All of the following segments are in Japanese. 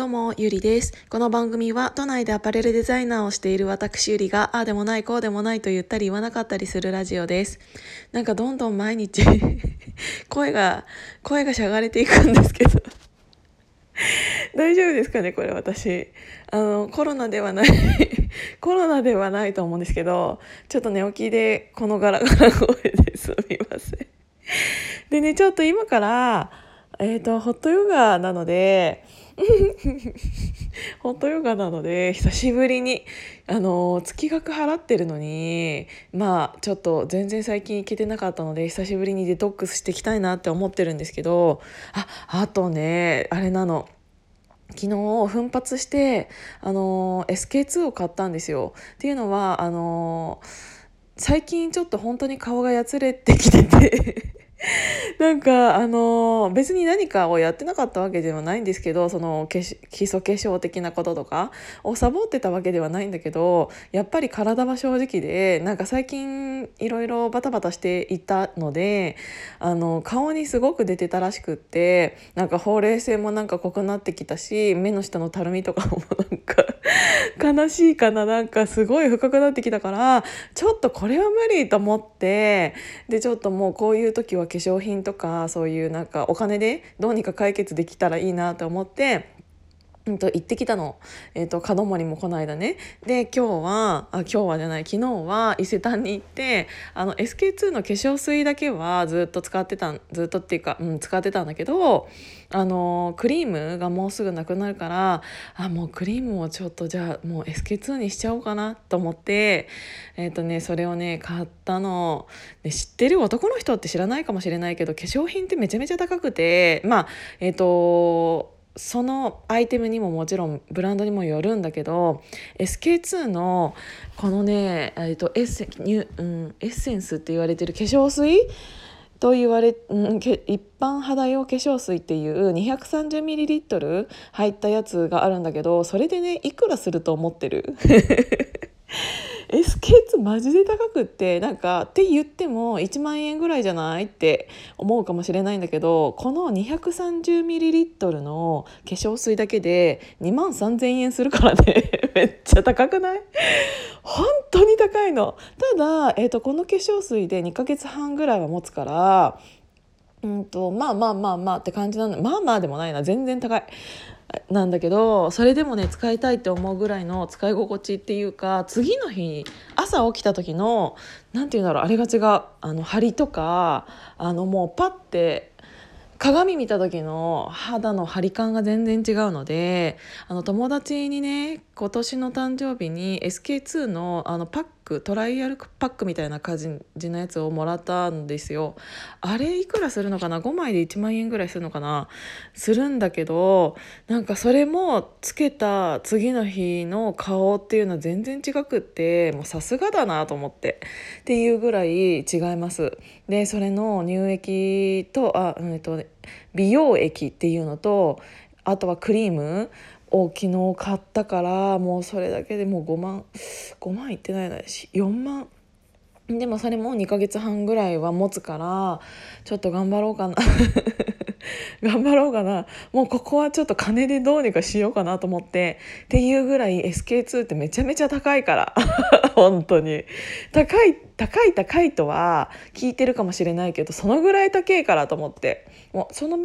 どうも、ゆりです。この番組は都内でアパレルデザイナーをしている私ゆりが、ああでもないこうでもないと言ったり言わなかったりするラジオです。なんかどんどん毎日 声が、声がしゃがれていくんですけど大丈夫ですかねこれ私。あの、コロナではないコロナではないと思うんですけど、ちょっと寝起きでこのガラガラ声ですみません。でね、ちょっと今から、えっ、ー、と、ホットヨガなので、ホットヨガなので久しぶりにあの月額払ってるのにまあちょっと全然最近行けてなかったので久しぶりにデトックスしていきたいなって思ってるんですけどああとねあれなの昨日奮発してあの SK2 を買ったんですよ。っていうのはあの最近ちょっと本当に顔がやつれてきてて なんかあの別に何かをやってなかったわけではないんですけどその基礎化粧的なこととかをサボってたわけではないんだけどやっぱり体は正直でなんか最近いろいろバタバタしていたのであの顔にすごく出てたらしくってなんかほうれい線もなんか濃くなってきたし目の下のたるみとかもなんか悲しいかななんかすごい深くなってきたからちょっとこれは無理と思ってでちょっともうこういう時は化粧品とかそういうなんかお金でどうにか解決できたらいいなと思ってうんと、行ってきたの、えーと、門森もこの間ね。で今日はあ今日はじゃない昨日は伊勢丹に行ってあの SK2 の化粧水だけはずっと使ってたずっとっていうか、うん、使ってたんだけどあのクリームがもうすぐなくなるからあもうクリームをちょっとじゃあもう SK2 にしちゃおうかなと思ってえっ、ー、とねそれをね買ったの。で知ってる男の人って知らないかもしれないけど化粧品ってめちゃめちゃ高くてまあえっ、ー、とそのアイテムにももちろんブランドにもよるんだけど SK2 のこのね、エッセ、ンスって言われてる化粧水と言われ、うん、一般肌用化粧水っていう 230ml 入ったやつがあるんだけどそれでねいくらすると思ってる？SK2 マジで高くってなんかって言っても1万円ぐらいじゃないって思うかもしれないんだけどこの 230ml の化粧水だけで2万3,000円するからね。めっちゃ高くない？本当に高いの。ただ、えーと、この化粧水で2ヶ月半ぐらいは持つからうんとまあまあまあまあって感じなんだ。まあまあでもないな。全然高い。なんだけどそれでもね使いたいって思うぐらいの使い心地っていうか次の日朝起きた時の何て言うんだろうあれが違うあの張りとかあのもうパッて鏡見た時の肌の張り感が全然違うのであの友達にね今年の誕生日に SK2 のあのパックトライアルパックみたいな感じのやつをもらったんですよ。あれいくらするのかな？5枚で1万円ぐらいするのかな？するんだけどなんかそれもつけた次の日の顔っていうのは全然違くってもうさすがだなと思って。っていうぐらい違います。でそれの乳液とあ、うん、えっと、美容液っていうのとあとはクリーム。を昨日買ったからもうそれだけでもう5万5万いってないなし4万。でもそれも2ヶ月半ぐらいは持つからちょっと頑張ろうかな。頑張ろうかな。もうここはちょっと金でどうにかしようかなと思ってっていうぐらい SK2 ってめちゃめちゃ高いから。本当に。高い高い高いとは聞いてるかもしれないけどそのぐらい高いからと思って。もうその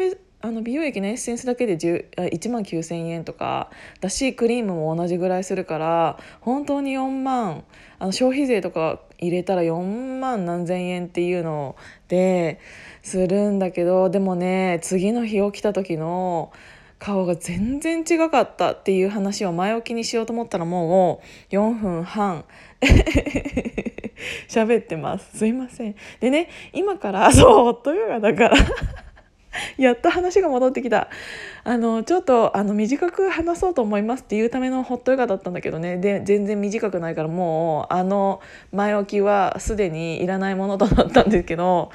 あの美容液のエッセンスだけで1万9,000円とかだしクリームも同じぐらいするから本当に4万あの消費税とか入れたら4万何千円っていうのでするんだけどでもね次の日起きた時の顔が全然違かったっていう話を前置きにしようと思ったらもう4分半 喋ってます。すいません。でね今からそうホットヨガだから やっと話が戻ってきた。あのちょっとあの短く話そうと思いますっていうためのホットヨガだったんだけどね。で全然短くないからもうあの前置きはすでにいらないものとなったんですけど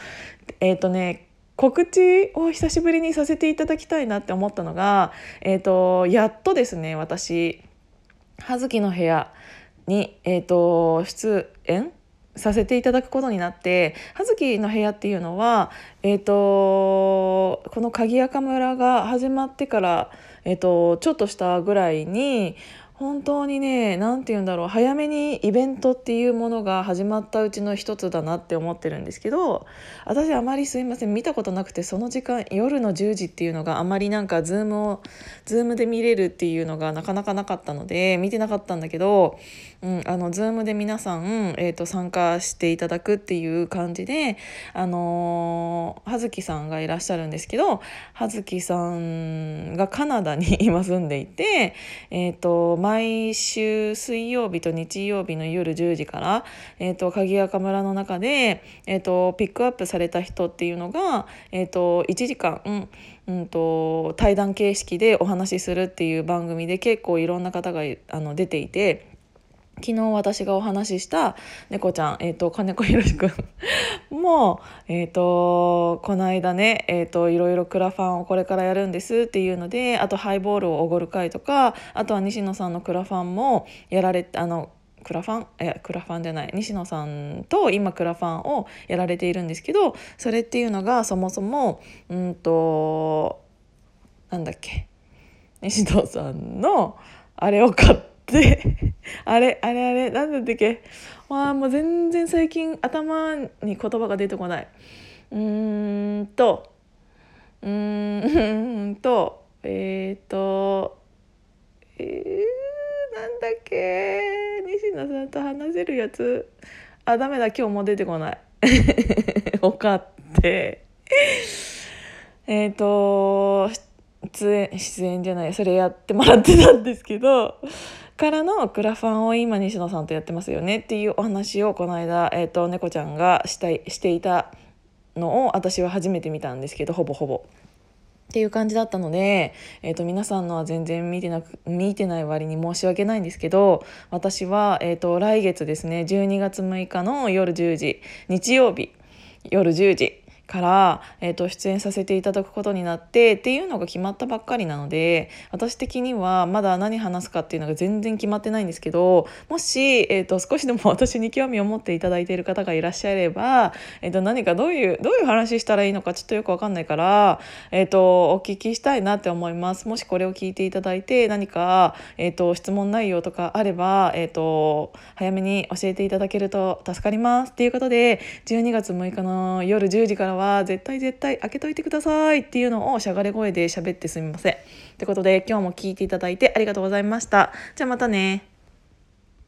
えっ、ー、とね告知を久しぶりにさせていただきたいなって思ったのが、えーと、やっとですね私葉月の部屋に、えーと出演させていただくことになって葉月の部屋っていうのは、えーと、この鍵垢村が始まってからえっと、ちょっとしたぐらいに本当にね何て言うんだろう早めにイベントっていうものが始まったうちの一つだなって思ってるんですけど私あまりすいません見たことなくてその時間夜の10時っていうのがあまりなんか Zoom を Zoom で見れるっていうのがなかなかなかったので見てなかったんだけど、うん、あの Zoom で皆さん、えーと、参加していただくっていう感じであのー、葉月さんがいらっしゃるんですけど葉月さんがカナダに今住んでいてえ、ー、と毎週水曜日と日曜日の夜10時から、えーと、鍵垢村の中で、えーと、ピックアップされた人っていうのが、えーと、1時間、うんうんと、対談形式でお話しするっていう番組で結構いろんな方があの出ていて。昨日私がお話しした猫ちゃん、えーと、金子ひろしくんも、えーと、この間ね、えーと、いろいろクラファンをこれからやるんですっていうのであとハイボールをおごる会とかあとは西野さんのクラファンもやられてあのクラファン？いやクラファンじゃない西野さんと今クラファンをやられているんですけどそれっていうのがそもそもうんとなんだっけ西野さんのあれを買ってで あれあれあれなんだったっけ？わあもう全然最近頭に言葉が出てこない。うーんとうーんとえっ、ー、とえー、なんだっけ？西野さんと話せるやつ。あダメだ今日も出てこない。分かって。えっ、と出演出演じゃないそれやってもらってたんですけど。からのクラファンを今西野さんとやってますよねっていうお話をこの間、えーと、猫ちゃんがしたいしていたのを私は初めて見たんですけどほぼほぼ。っていう感じだったので、えーと、皆さんのは全然見てなく見てない割に申し訳ないんですけど私は、えーと来月ですね12月6日の夜10時日曜日夜10時から、えー、と出演させていただくことになってっていうのが決まったばっかりなので私的にはまだ何話すかっていうのが全然決まってないんですけどもし、えー、と少しでも 私に興味を持っていただいている方がいらっしゃれば、えー、と何かどういうどういう話したらいいのかちょっとよく分かんないから、えー、とお聞きしたいなって思います。もしこれを聞いていただいて何か、えー、と質問内容とかあれば、えー、と早めに教えていただけると助かりますっていうことで12月6日の夜10時からはは絶対絶対開けといてくださいっていうのをしゃがれ声で喋ってすみません。ってことで今日も聞いていただいてありがとうございました。じゃあまたね。